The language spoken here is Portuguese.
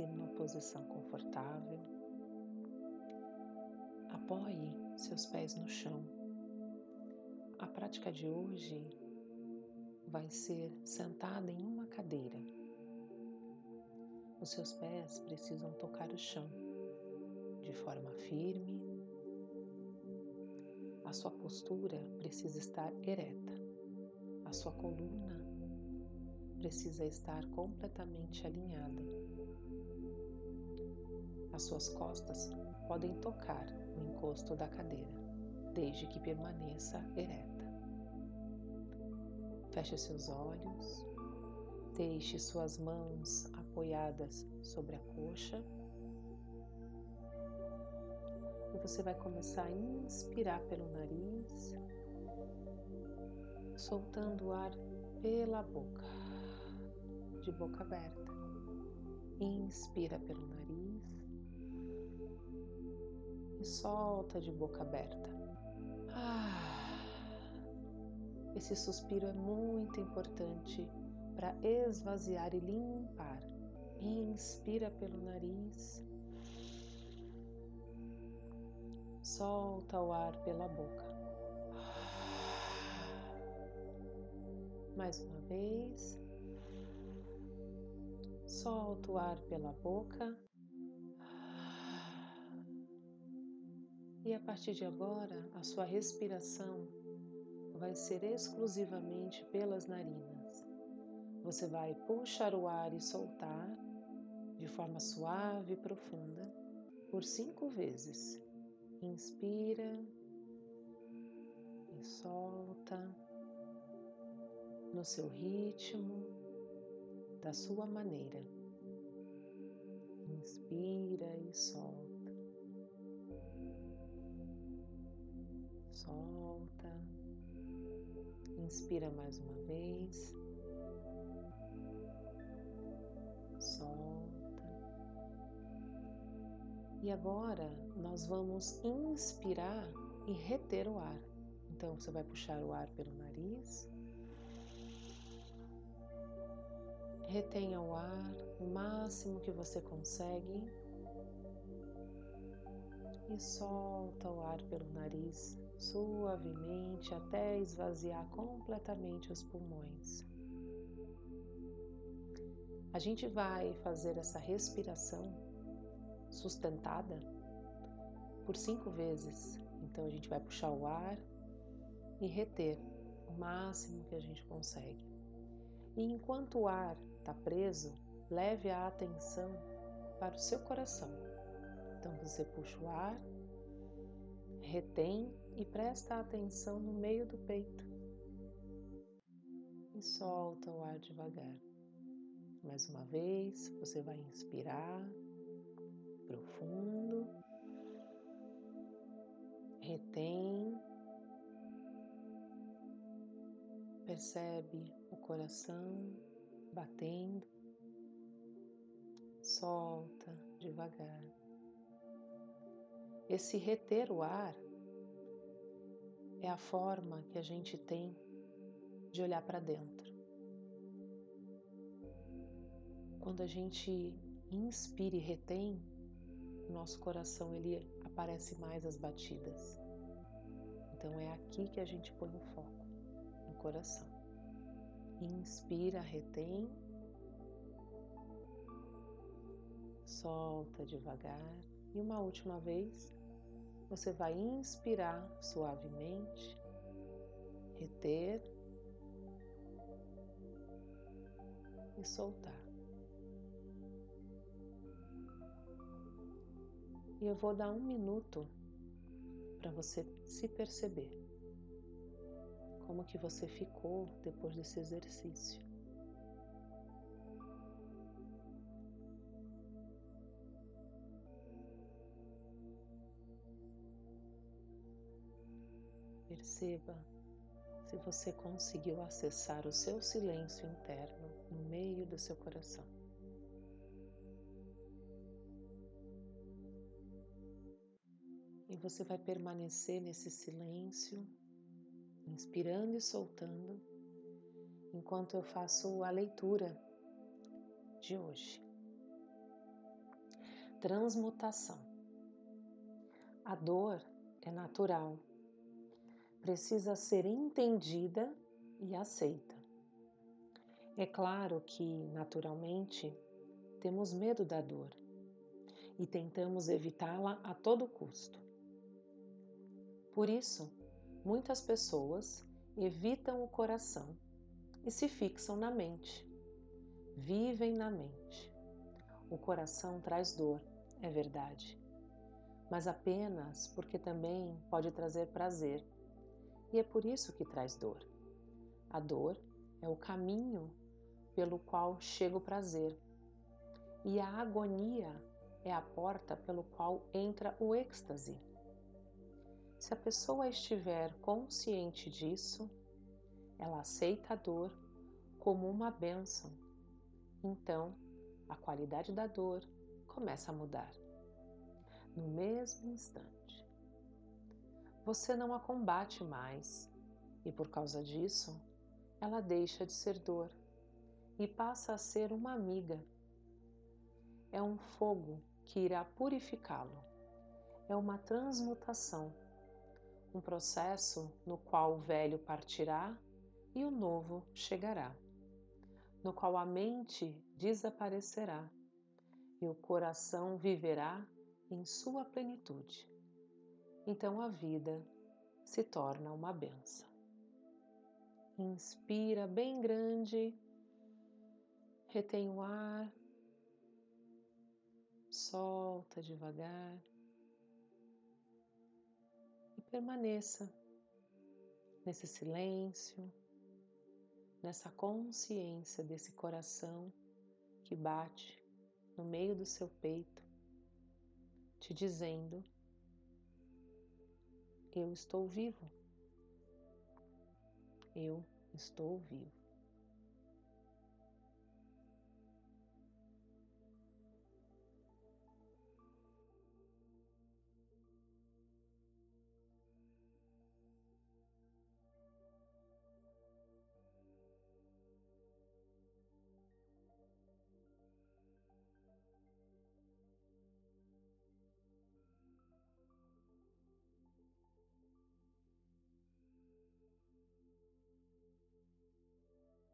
Coloque-se numa posição confortável. Apoie seus pés no chão. A prática de hoje vai ser sentada em uma cadeira. Os seus pés precisam tocar o chão de forma firme. A sua postura precisa estar ereta. A sua coluna precisa estar completamente alinhada. As suas costas podem tocar o encosto da cadeira, desde que permaneça ereta. Feche seus olhos, deixe suas mãos apoiadas sobre a coxa e você vai começar a inspirar pelo nariz, soltando o ar pela boca, de boca aberta. Inspira pelo nariz e solta de boca aberta. Esse suspiro é muito importante para esvaziar e limpar. Inspira pelo nariz solta o ar pela boca. Mais uma vez. Solta o ar pela boca. E a partir de agora, a sua respiração vai ser exclusivamente pelas narinas. Você vai puxar o ar e soltar de forma suave e profunda por cinco vezes. Inspira e solta no seu ritmo, da sua maneira. Inspira e solta. Solta. Inspira mais uma vez. E agora nós vamos inspirar e reter o ar. Então você vai puxar o ar pelo nariz. Retenha o ar o máximo que você consegue. E solta o ar pelo nariz suavemente até esvaziar completamente os pulmões. A gente vai fazer essa respiração sustentada por cinco vezes. Então a gente vai puxar o ar e reter o máximo que a gente consegue. E enquanto o ar está preso, leve a atenção para o seu coração. Então você puxa o ar, retém e presta atenção no meio do peito. E solta o ar devagar. Mais uma vez, você vai inspirar profundo, retém, percebe o coração batendo, solta devagar. Esse reter o ar é a forma que a gente tem de olhar para dentro. Quando a gente inspira e retém, nosso coração ele aparece mais as batidas. Então é aqui que a gente põe o foco, no coração. Inspira, retém. Solta devagar. E uma última vez, você vai inspirar suavemente, reter e soltar. E eu vou dar um minuto para você se perceber. Como que você ficou depois desse exercício? Perceba se você conseguiu acessar o seu silêncio interno no meio do seu coração. você vai permanecer nesse silêncio, inspirando e soltando, enquanto eu faço a leitura de hoje. transmutação. A dor é natural, precisa ser entendida e aceita. É claro que, naturalmente, temos medo da dor e tentamos evitá-la a todo custo. Por isso, muitas pessoas evitam o coração e se fixam na mente, vivem na mente. O coração traz dor, é verdade, mas apenas porque também pode trazer prazer, e é por isso que traz dor. A dor é o caminho pelo qual chega o prazer, e a agonia é a porta pelo qual entra o êxtase. Se a pessoa estiver consciente disso, ela aceita a dor como uma bênção. Então, a qualidade da dor começa a mudar. No mesmo instante, você não a combate mais e por causa disso, ela deixa de ser dor e passa a ser uma amiga. É um fogo que irá purificá-lo. É uma transmutação, um processo no qual o velho partirá e o novo chegará, no qual a mente desaparecerá e o coração viverá em sua plenitude. Então a vida se torna uma benção. Inspira bem grande, retém o ar, solta devagar e permaneça nesse silêncio, nessa consciência desse coração que bate no meio do seu peito, te dizendo: Eu estou vivo. Eu estou vivo.